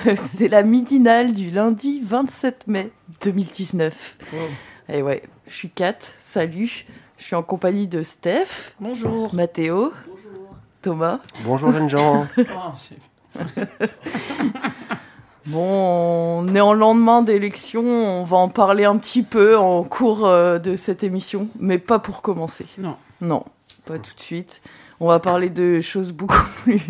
C'est la midinale du lundi 27 mai 2019. Et ouais, je suis Kat, salut. Je suis en compagnie de Steph. Bonjour. Mathéo. Thomas. Bonjour jeunes gens. Bon, on est en lendemain d'élection, on va en parler un petit peu en cours euh, de cette émission, mais pas pour commencer. Non. Non, pas tout de suite. On va parler de choses beaucoup plus...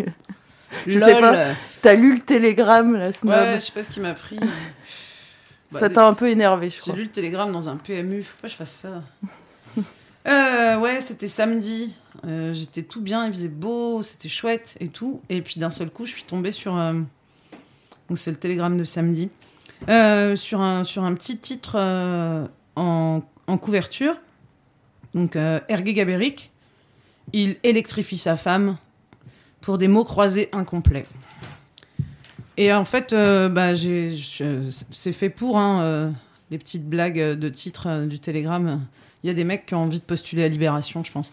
Je Lol. sais pas, t'as lu le télégramme, la snob Ouais, je sais pas ce qui m'a pris. Ça t'a un peu énervé, je J'ai crois. lu le télégramme dans un PMU, faut pas que je fasse ça. Euh, ouais, c'était samedi. Euh, J'étais tout bien, il faisait beau, c'était chouette et tout. Et puis d'un seul coup, je suis tombée sur. euh, Donc c'est le télégramme de samedi. Sur, un, sur un petit titre en, en couverture. Donc Hergé Gabéric, il électrifie sa femme pour des mots croisés incomplets. Et en fait, euh, bah, c'est fait pour hein, euh, les petites blagues de titre euh, du télégramme. Il y a des mecs qui ont envie de postuler à Libération, je pense.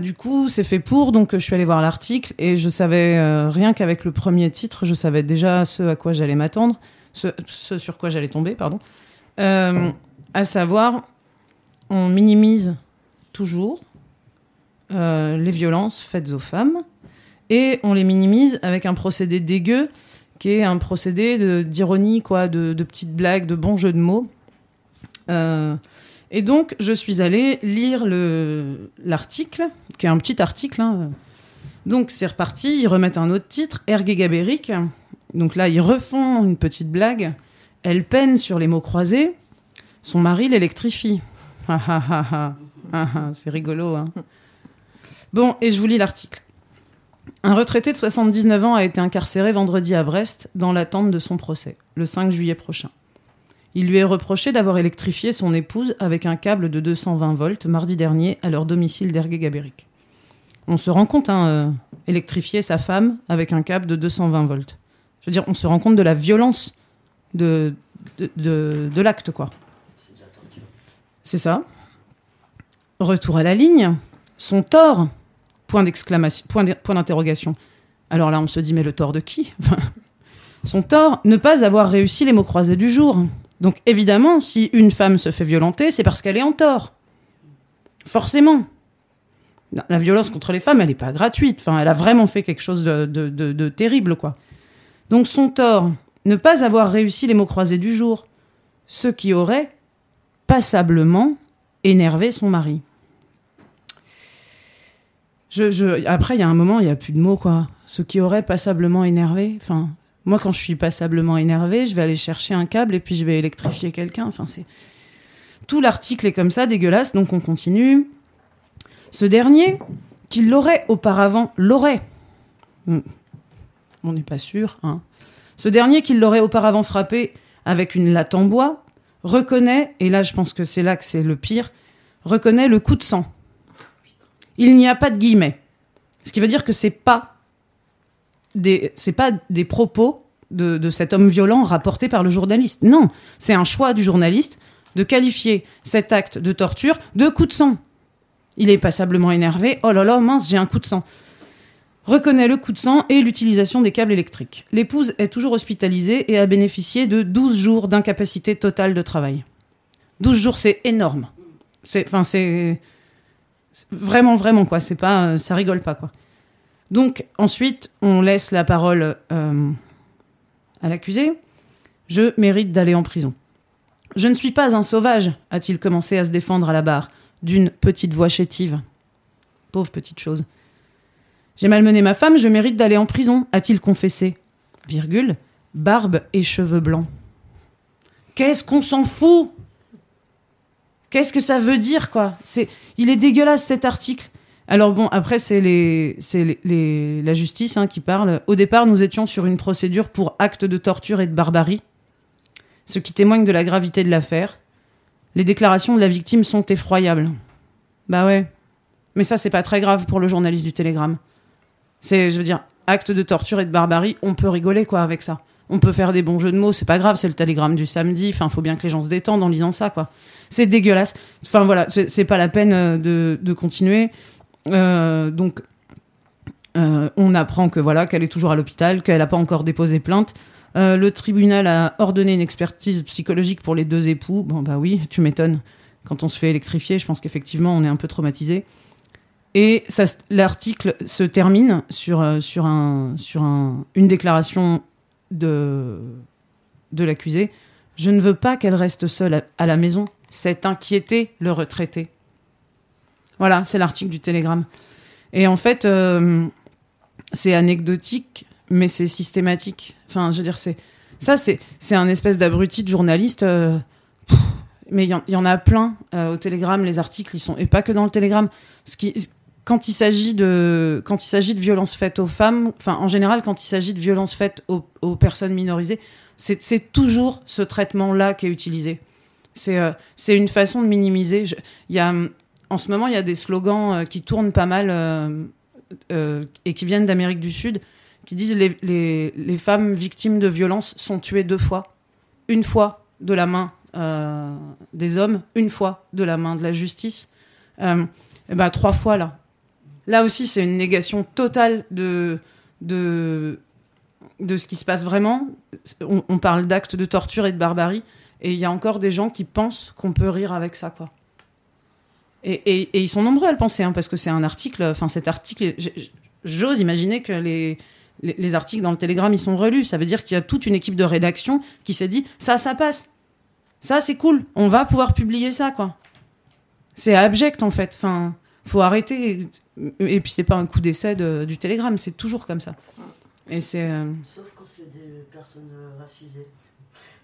Du coup, c'est fait pour, donc je suis allée voir l'article et je savais rien qu'avec le premier titre, je savais déjà ce à quoi j'allais m'attendre, ce, ce sur quoi j'allais tomber, pardon. À savoir, on minimise toujours les violences faites aux femmes et on les minimise avec un procédé dégueu qui est un procédé d'ironie, quoi, de, petites blagues, de bons jeux de mots. Euh, et donc, je suis allée lire le- l'article, qui est un petit article. hein. Donc, c'est reparti, ils remettent un autre titre, Ergue Gabéric. Donc là, ils refont une petite blague. Elle peine sur les mots croisés. Son mari l'électrifie. C'est rigolo, hein. Bon, et je vous lis l'article. Un retraité de 79 ans a été incarcéré vendredi à Brest dans l'attente de son procès, le 5 juillet prochain. Il lui est reproché d'avoir électrifié son épouse avec un câble de 220 volts mardi dernier à leur domicile d'Ergué Gabéric. On se rend compte, hein, euh, électrifier sa femme avec un câble de 220 volts. Je veux dire, on se rend compte de la violence de, de- de l'acte, quoi. C'est ça. Retour à la ligne. Son tort Point d'exclamation, point d'in- point d'interrogation. Alors là, on se dit, mais le tort de qui? Son tort, ne pas avoir réussi les mots croisés du jour. Donc évidemment, si une femme se fait violenter, c'est parce qu'elle est en tort. Forcément. La violence contre les femmes, elle n'est pas gratuite. Enfin, elle a vraiment fait quelque chose de, de- de- de terrible, quoi. Donc son tort, ne pas avoir réussi les mots croisés du jour. Ce qui aurait passablement énervé son mari. Je, je- après, il y a un moment, il n'y a plus de mots, quoi. Ce qui aurait passablement énervé. Enfin, moi, quand je suis passablement énervé, je vais aller chercher un câble et puis je vais électrifier quelqu'un. Enfin, c'est. Tout l'article est comme ça, dégueulasse, donc on continue. Ce dernier, qui l'aurait auparavant, l'aurait. Hmm. On n'est pas sûr, hein. Ce dernier, qui l'aurait auparavant frappé avec une latte en bois, reconnaît, et là je pense que c'est là que c'est le pire, reconnaît le coup de sang il n'y a pas de guillemets. Ce qui veut dire que c'est pas pas des propos de, de cet homme violent rapportés par le journaliste. Non, c'est un choix du journaliste de qualifier cet acte de torture de coup de sang. Il est passablement énervé. Oh là là, mince, j'ai un coup de sang. Reconnaît le coup de sang et l'utilisation des câbles électriques. L'épouse est toujours hospitalisée et a bénéficié de 12 jours d'incapacité totale de travail. 12 jours, c'est énorme. C'est, enfin, c'est Vraiment, vraiment, quoi. C'est pas, euh, ça rigole pas, quoi. Donc, ensuite, on laisse la parole euh, à l'accusé. Je mérite d'aller en prison. Je ne suis pas un sauvage, a-t-il commencé à se défendre à la barre, d'une petite voix chétive. Pauvre petite chose. J'ai malmené ma femme, je mérite d'aller en prison, a-t-il confessé. Virgule, barbe et cheveux blancs. Qu'est-ce qu'on s'en fout? Qu'est-ce que ça veut dire, quoi? C'est, il est dégueulasse cet article. Alors bon, après c'est les, c'est les, la justice hein, qui parle. Au départ, nous étions sur une procédure pour acte de torture et de barbarie, ce qui témoigne de la gravité de l'affaire. Les déclarations de la victime sont effroyables. Bah ouais, mais ça c'est pas très grave pour le journaliste du Télégramme. C'est, je veux dire, acte de torture et de barbarie, on peut rigoler quoi avec ça. On peut faire des bons jeux de mots, c'est pas grave, c'est le télégramme du samedi. Enfin, faut bien que les gens se détendent en lisant ça, quoi. C'est dégueulasse. Enfin voilà, c'est pas la peine euh, de, continuer. Euh, donc, euh, on apprend que voilà qu'elle est toujours à l'hôpital, qu'elle n'a pas encore déposé plainte. Le tribunal a ordonné une expertise psychologique pour les deux époux. Bon bah oui, tu m'étonnes. Quand on se fait électrifier, je pense qu'effectivement on est un peu traumatisé. Et l'article se termine sur, sur, un, sur un, une déclaration de, de l'accusé. Je ne veux pas qu'elle reste seule à, la maison. C'est inquiéter le retraité. Voilà, c'est l'article du Télégramme. Et en fait, euh, c'est anecdotique, mais c'est systématique. Enfin, je veux dire, c'est ça, c'est c'est un espèce d'abruti de journaliste. euh, mais il y, en- il y en a plein euh, au Télégramme. Les articles, ils sont et pas que dans le Télégramme. Ce qui, quand il s'agit de quand il s'agit de violences faites aux femmes, enfin en général, quand il s'agit de violences faites aux, personnes minorisées, c'est toujours ce traitement-là qui est utilisé. C'est euh, c'est une façon de minimiser. Je- y a en ce moment, il y a des slogans euh, qui tournent pas mal euh, et qui viennent d'Amérique du Sud, qui disent les, les, les femmes victimes de violences sont tuées deux fois. Une fois de la main des hommes, une fois de la main de la justice. Ben, trois fois là. Là aussi, c'est une négation totale de, de, de ce qui se passe vraiment. On, parle d'actes de torture et de barbarie, et il y a encore des gens qui pensent qu'on peut rire avec ça, quoi. Et, et- ils sont nombreux à le penser, hein, parce que c'est un article. Enfin, cet article, j'ose imaginer que les, les, les articles dans le Télégramme, ils sont relus. Ça veut dire qu'il y a toute une équipe de rédaction qui s'est dit ça, ça passe. Ça, c'est cool. On va pouvoir publier ça, quoi. C'est abject, en fait. Enfin, faut arrêter. Et puis, c'est pas un coup d'essai de- du Télégramme, c'est toujours comme ça. Et c'est. euh, Sauf quand c'est des personnes euh, racisées.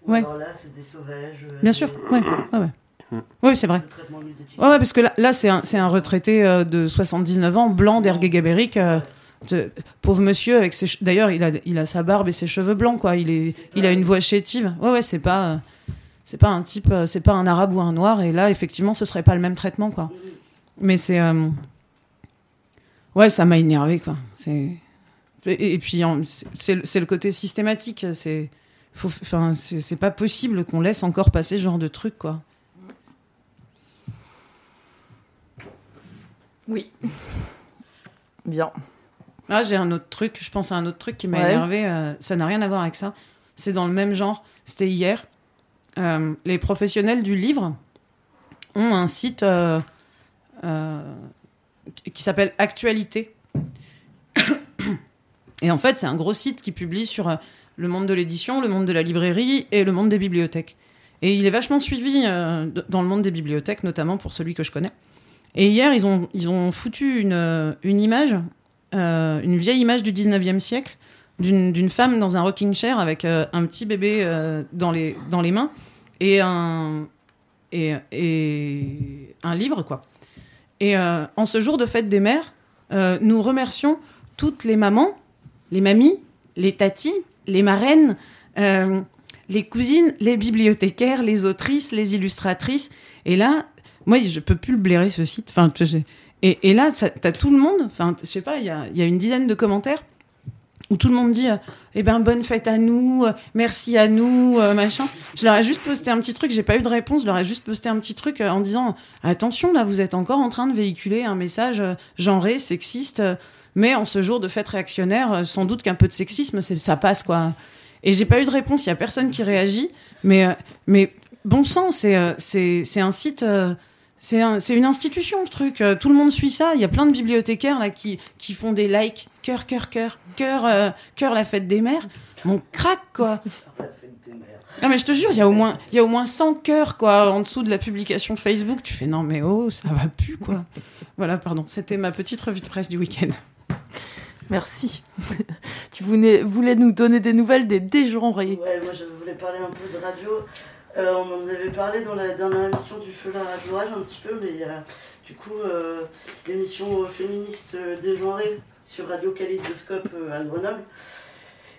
Ou Ouais. alors là, c'est des sauvages. euh, Bien des- sûr, ouais, ouais, ouais. Oui, c'est vrai. Ouais, ouais, parce que là, là c'est un, c'est un retraité euh, de 79 ans, blanc, d'ergué-gabérique. euh, de- pauvre monsieur, avec ses d'ailleurs, il a, il a sa barbe et ses cheveux blancs, quoi. Il, est, il a une voix chétive. Ouais, ouais, c'est pas, euh, c'est pas un type, euh, c'est pas un arabe ou un noir. Et là, effectivement, ce serait pas le même traitement, quoi. Mais c'est. euh, Ouais, ça m'a énervé, quoi. C'est. Et, et puis, c'est- le- côté systématique. C'est. Enfin, c'est pas possible qu'on laisse encore passer ce genre de truc, quoi. Oui. Bien. Ah, j'ai un autre truc, je pense à un autre truc qui m'a Ouais. énervé. euh, ça n'a rien à voir avec ça. C'est dans le même genre. C'était hier. Euh, les professionnels du livre ont un site euh, qui- qui s'appelle Actualité. Et en fait, c'est un gros site qui publie sur euh, le monde de l'édition, le monde de la librairie et le monde des bibliothèques. Et il est vachement suivi euh, dans le monde des bibliothèques, notamment pour celui que je connais. Et hier, ils ont, ils ont foutu une, euh, une image euh, une vieille image du 19e siècle d'une femme dans un rocking chair avec euh, un petit bébé euh, dans, les, dans les mains et un, et, et un livre, quoi. Et euh, en ce jour de fête des mères, euh, nous remercions toutes les mamans, les mamies, les tatis, les marraines, euh, les cousines, les bibliothécaires, les autrices, les illustratrices. Et là, moi, je peux plus le blairer ce site. Enfin, et, et là, t'as tout le monde, enfin, je sais pas, il y a une dizaine de commentaires où tout le monde dit, euh, eh ben, bonne fête à nous, euh, merci à nous, euh, machin. Je leur ai juste posté un petit truc, j'ai pas eu de réponse, je leur ai juste posté un petit truc en disant, attention, là, vous êtes encore en train de véhiculer un message genré, sexiste, mais en ce jour de fête réactionnaire, sans doute qu'un peu de sexisme, ça passe, quoi. Et j'ai pas eu de réponse, il y a personne qui réagit, mais, mais bon sang, c'est c'est un site. c'est un- c'est une institution, ce truc. Tout le monde suit ça. Il y a plein de bibliothécaires là qui, qui font des likes. Cœur, cœur, cœur. Cœur, euh, cœur, la fête des mères. Mon crack, quoi. La fête des mères. Non, mais je te jure, il y a au moins, il y a au moins 100 cœurs, quoi, en dessous de la publication Facebook. Tu fais, non, mais oh, ça va plus, quoi. Voilà, pardon. C'était ma petite revue de presse du week-end. Merci. tu voulais, voulais nous donner des nouvelles des dégenrés. Ouais, moi je voulais parler un peu de radio. Euh, on en avait parlé dans la dernière émission du Feu la l'orage un petit peu, mais euh, du coup, euh, l'émission féministe dégenrée sur Radio Kaleidoscope à Grenoble.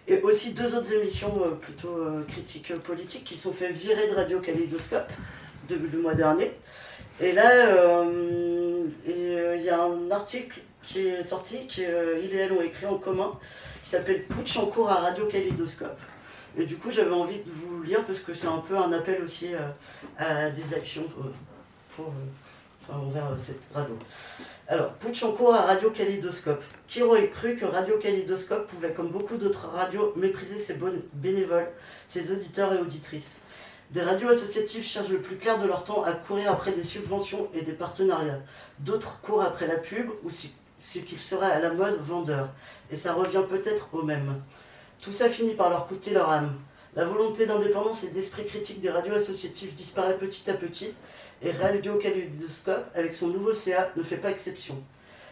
Et aussi deux autres émissions plutôt critiques politiques qui sont fait virer de Radio Kaleidoscope le mois dernier. Et là, il y a un article qui est sorti, qu'il et elles ont écrit en commun, qui s'appelle Putsch en cours à Radio Kaleidoscope. Et du coup, j'avais envie de vous lire parce que c'est un peu un appel aussi euh, à des actions euh, pour, euh, cette radio. Alors, putsch en à Radio Kaleidoscope. Qui aurait cru que Radio Kaleidoscope pouvait, comme beaucoup d'autres radios, mépriser ses bonnes bénévoles, ses auditeurs et auditrices Des radios associatives cherchent le plus clair de leur temps à courir après des subventions et des partenariats. D'autres courent après la pub ou ce qu'il serait à la mode vendeur. Et ça revient peut-être au même. Tout ça finit par leur coûter leur âme. La volonté d'indépendance et d'esprit critique des radios associatives disparaît petit à petit, et Radio Kaleidoscope, avec son nouveau CA, ne fait pas exception.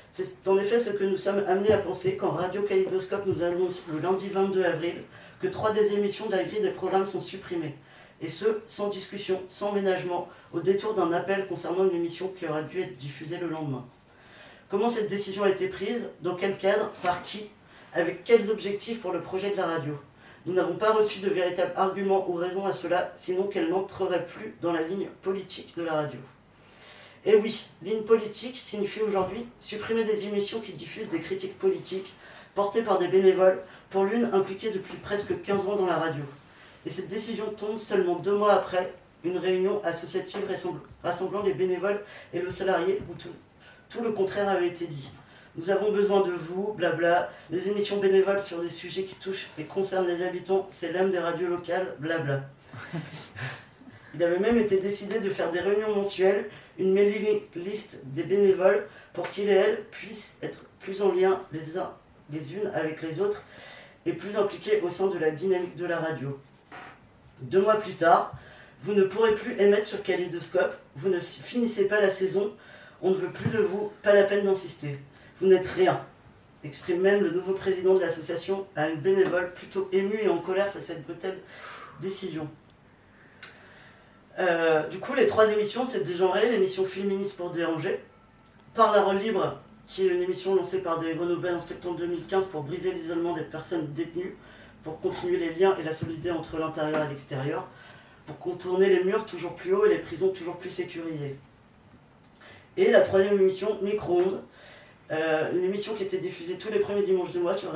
C'est en effet ce que nous sommes amenés à penser quand Radio Kaleidoscope nous annonce le lundi 22 avril que trois des émissions de la grille des programmes sont supprimées. Et ce, sans discussion, sans ménagement, au détour d'un appel concernant une émission qui aurait dû être diffusée le lendemain. Comment cette décision a été prise? Dans quel cadre? Par qui? Avec quels objectifs pour le projet de la radio? Nous n'avons pas reçu de véritables arguments ou raisons à cela, sinon qu'elle n'entrerait plus dans la ligne politique de la radio. Et oui, ligne politique signifie aujourd'hui supprimer des émissions qui diffusent des critiques politiques portées par des bénévoles, pour l'une impliquée depuis presque 15 ans dans la radio. Et cette décision tombe seulement deux mois après une réunion associative rassemblant les bénévoles et le salarié où tout le contraire avait été dit. Nous avons besoin de vous, blabla. Les émissions bénévoles sur des sujets qui touchent et concernent les habitants, c'est l'âme des radios locales, blabla. Il avait même été décidé de faire des réunions mensuelles, une mailing list des bénévoles pour qu'ils et elles puissent être plus en lien les, uns, les unes avec les autres et plus impliqués au sein de la dynamique de la radio. Deux mois plus tard, vous ne pourrez plus émettre sur Kaleidoscope, vous ne finissez pas la saison, on ne veut plus de vous, pas la peine d'insister. Vous n'êtes rien, exprime même le nouveau président de l'association à une bénévole plutôt émue et en colère face à cette brutale décision. Euh, du coup, les trois émissions, c'est dégenré, l'émission féministe pour déranger, Parole libre, qui est une émission lancée par des Grenoblois en septembre 2015 pour briser l'isolement des personnes détenues, pour continuer les liens et la solidarité entre l'intérieur et l'extérieur, pour contourner les murs toujours plus hauts et les prisons toujours plus sécurisées. Et la troisième émission, Micro-ondes, euh, une émission qui était diffusée tous les premiers dimanches du mois sur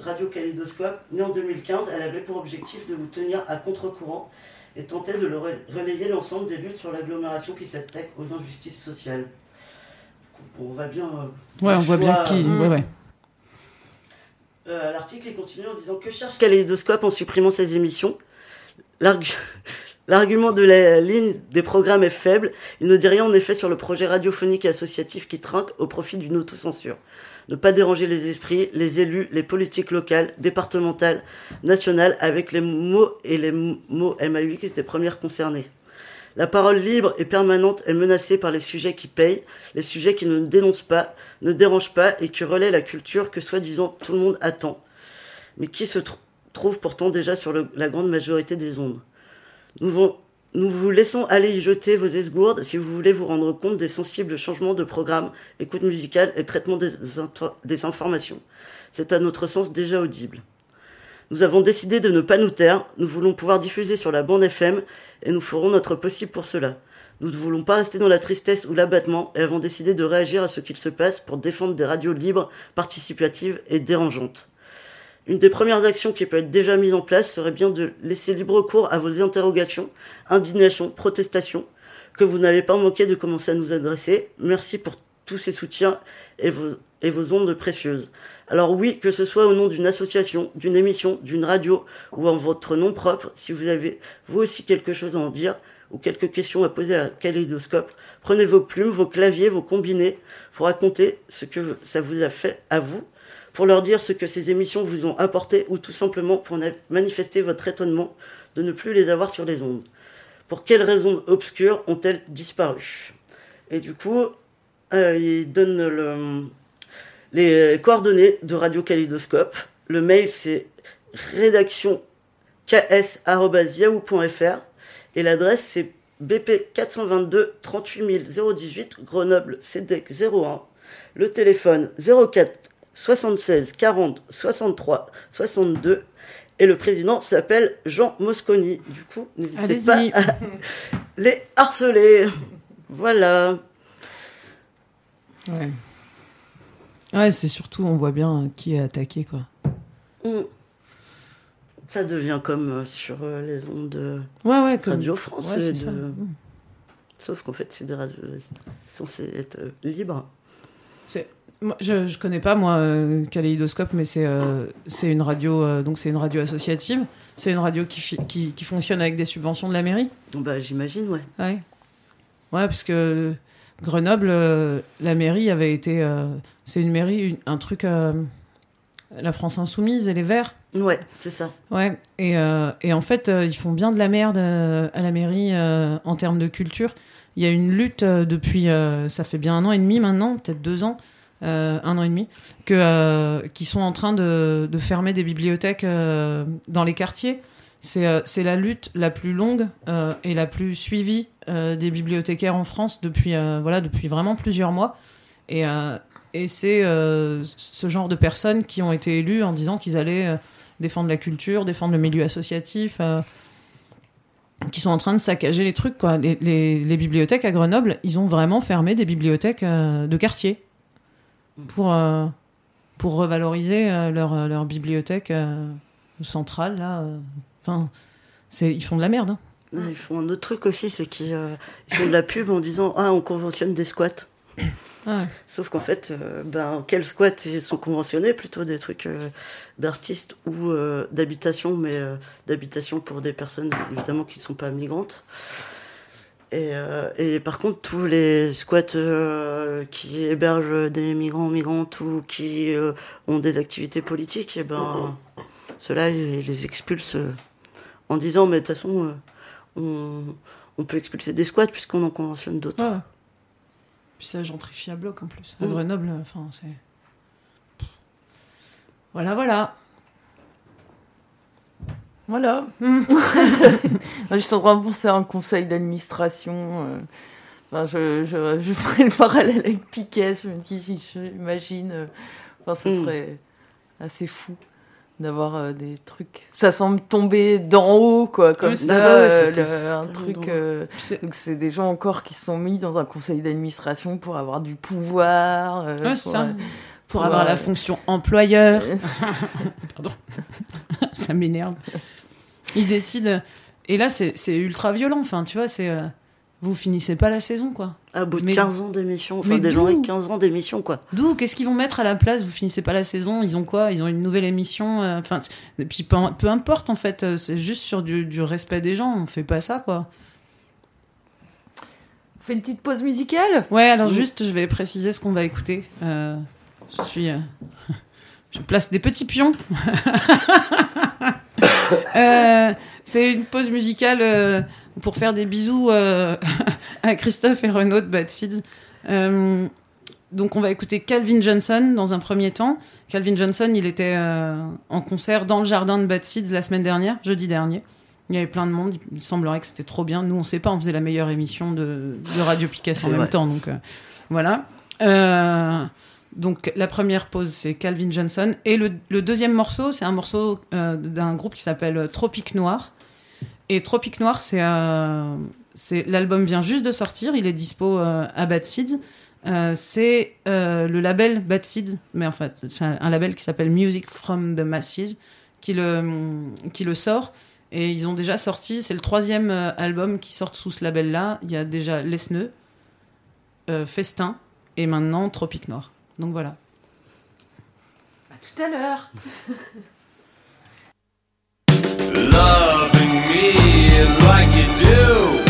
Radio Kaleidoscope, née en 2015. Elle avait pour objectif de vous tenir à contre-courant et tenter de relayer l'ensemble des luttes sur l'agglomération qui s'attaque aux injustices sociales. on va bien. Euh, ouais, on voit bien qui. Ouais, ouais. Euh, l'article continue en disant que cherche Kaleidoscope en supprimant ses émissions L'argument de la ligne des programmes est faible. Il ne dit rien en effet sur le projet radiophonique et associatif qui trinque au profit d'une autocensure. Ne pas déranger les esprits, les élus, les politiques locales, départementales, nationales, avec les mots et les mots MAUX des premières concernées. La parole libre et permanente est menacée par les sujets qui payent, les sujets qui ne dénoncent pas, ne dérangent pas et qui relaient la culture que soi-disant tout le monde attend, mais qui se trouve pourtant déjà sur la grande majorité des ondes? Nous, vous laissons aller y jeter vos esgourdes si vous voulez vous rendre compte des sensibles changements de programme, écoute musicale et traitement des, des informations. C'est à notre sens déjà audible. Nous avons décidé de ne pas nous taire, nous voulons pouvoir diffuser sur la bande FM et nous ferons notre possible pour cela. Nous ne voulons pas rester dans la tristesse ou l'abattement et avons décidé de réagir à ce qu'il se passe pour défendre des radios libres, participatives et dérangeantes. Une des premières actions qui peut être déjà mise en place serait bien de laisser libre cours à vos interrogations, indignations, protestations, que vous n'avez pas manqué de commencer à nous adresser. Merci pour tous ces soutiens et vos, ondes précieuses. Alors oui, que ce soit au nom d'une association, d'une émission, d'une radio ou en votre nom propre, si vous avez vous aussi quelque chose à en dire ou quelques questions à poser à Kaleidoscope, prenez vos plumes, vos claviers, vos combinés pour raconter ce que ça vous a fait à vous pour leur dire ce que ces émissions vous ont apporté ou tout simplement pour manifester votre étonnement de ne plus les avoir sur les ondes. Pour quelles raisons obscures ont-elles disparu? Et du coup, euh, il donne le, les coordonnées de Radio Kaleidoscope. Le mail c'est rédaction ks.yahoo.fr Et l'adresse, c'est BP 422 38 018 Grenoble CEDEC 01. Le téléphone 04 76 40 63 62. Et le président s'appelle Jean Mosconi. Du coup, n'hésitez pas à les harceler. Voilà. Ouais. Ouais, c'est surtout, on voit bien qui est attaqué, quoi. Mm. Ça devient comme euh, sur euh, les ondes de Ouais, ouais, comme. Radio France. Ouais, c'est de-. Mm. Sauf qu'en fait, c'est des radios censées être euh, libres. Moi, je, je connais pas moi euh, Kaléidoscope, mais c'est euh, c'est une radio euh, donc c'est une radio associative. C'est une radio qui, qui qui fonctionne avec des subventions de la mairie. Bah, j'imagine, ouais. Ouais. Ouais, parce que Grenoble, euh, la mairie avait été. c'est une mairie, une- un truc. la France Insoumise et les Verts. Ouais, c'est ça. Ouais. Et, et en fait, ils font bien de la merde à la mairie en termes de culture. Il y a une lutte depuis. ça fait bien un an et demi maintenant, peut-être deux ans. Euh, un an et demi, que, euh, qui sont en train de, fermer des bibliothèques euh, dans les quartiers. C'est la lutte la plus longue et la plus suivie des bibliothécaires en France depuis, voilà, depuis vraiment plusieurs mois. Et, et c'est ce genre de personnes qui ont été élues en disant qu'ils allaient défendre la culture, défendre le milieu associatif, qui sont en train de saccager les trucs. Quoi. Les, les- bibliothèques à Grenoble, ils ont vraiment fermé des bibliothèques de quartier pour, euh, pour revaloriser euh, leur, euh, leur bibliothèque centrale. Là. Enfin, ils font de la merde. hein. Ils font un autre truc aussi, c'est qu'ils euh, ils font de la pub en disant Ah, on conventionne des squats. Ah ouais. Sauf qu'en fait, euh, ben, quels squats ils sont conventionnés? Plutôt des trucs euh, d'artistes ou d'habitation, mais d'habitation pour des personnes évidemment qui ne sont pas migrantes. Et, euh, et par contre, tous les squats euh, qui hébergent des migrants, migrantes ou qui euh, ont des activités politiques, et ben, ceux-là, ils les expulsent en disant Mais de toute façon, on, on peut expulser des squats puisqu'on en conventionne d'autres. Ouais. Puis ça gentrifie à bloc en plus. À Mm. Grenoble, enfin, c'est. Voilà, voilà. Voilà. Je suis en train de penser à un conseil d'administration. euh, Enfin, je, je, je ferai le parallèle avec Piquet. Je me dis, j'imagine. euh, Enfin, ça Mm. serait assez fou d'avoir euh, des trucs. Ça semble tomber d'en haut, quoi, comme Oui, ça. ça. Ouais, c'est le- un truc. euh, donc, c'est des gens encore qui sont mis dans un conseil d'administration pour avoir du pouvoir. euh, Ouais, pour, ça. euh, Pour pour, avoir euh, la fonction employeur. euh, ça m'énerve. Ils décident. Et là, c'est ultra violent. Enfin, tu vois, c'est. euh, Vous finissez pas la saison, quoi. À bout de Mais- 15 ans d'émission, enfin mais des gens d'où avec 15 ans d'émission, quoi. D'où? Qu'est-ce qu'ils vont mettre à la place? Vous finissez pas la saison Ils ont quoi? Ils ont une nouvelle émission euh, Enfin, puis peu, peu importe, en fait. euh, C'est juste sur du, du respect des gens. On fait pas ça, quoi. On fait une petite pause musicale? Ouais, alors Oui. juste, je vais préciser ce qu'on va écouter. Euh, je suis. je place des petits pions. Euh, c'est une pause musicale euh, pour faire des bisous euh, à Christophe et Renaud de Bad Seeds. Donc, on va écouter Calvin Johnson dans un premier temps. Calvin Johnson, il était en concert dans le jardin de Bad Seeds la semaine dernière, jeudi dernier. Il y avait plein de monde. Il semblerait que c'était trop bien. Nous, on sait pas. On faisait la meilleure émission de, de Radio Piquet en même temps. Donc, euh, voilà. Donc, la première pause, c'est Calvin Johnson. Et le, deuxième morceau, c'est un morceau euh, d'un groupe qui s'appelle euh, Tropique Noir. Et Tropique Noir, c'est euh, l'album vient juste de sortir. Il est dispo euh, à Bad Seeds. C'est le label Bad Seeds, mais en fait, c'est un, label qui s'appelle Music from the Masses qui le, qui le sort. Et ils ont déjà sorti, c'est le troisième album qui sort sous ce label-là. Il y a déjà Lesneux, euh, Festin et maintenant Tropique Noir. Donc voilà. À tout à l'heure loving me like you do.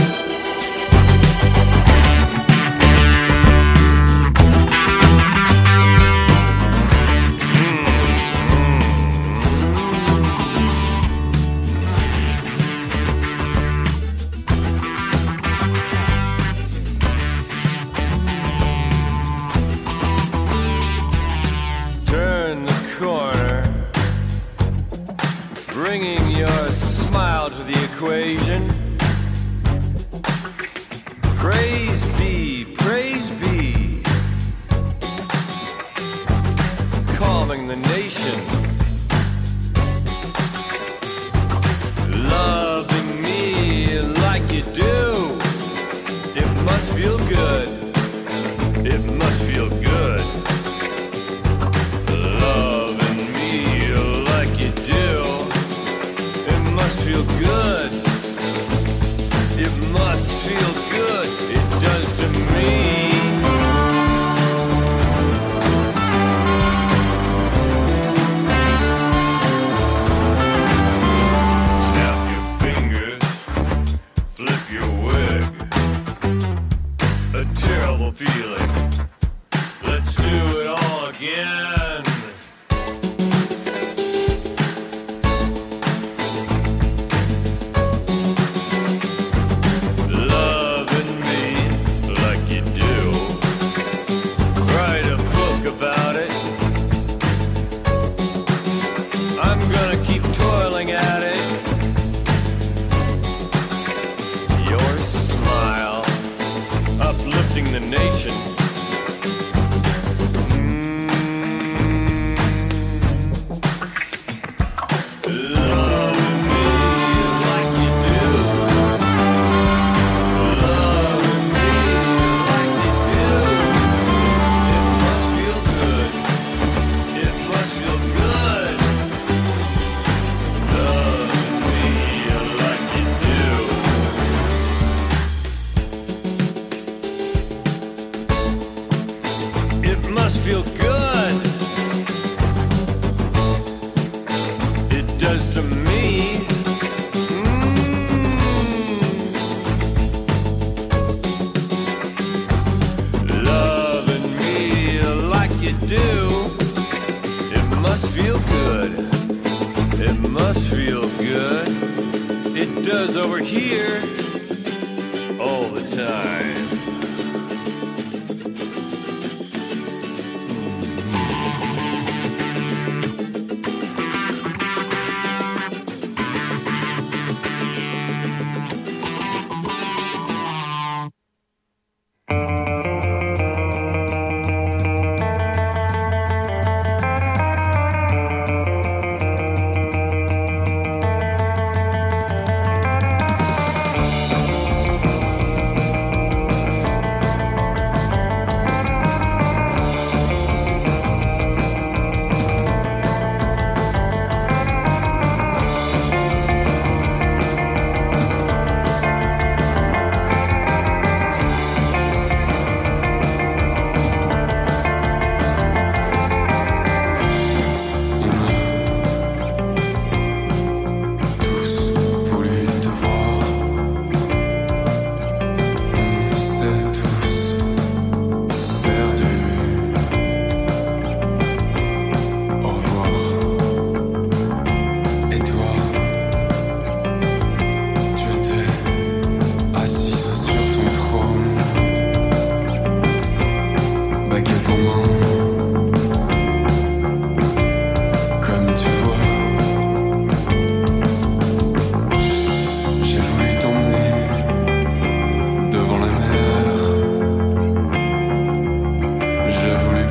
the nation. feel good. It must feel good. It does over here all the time.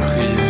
prier.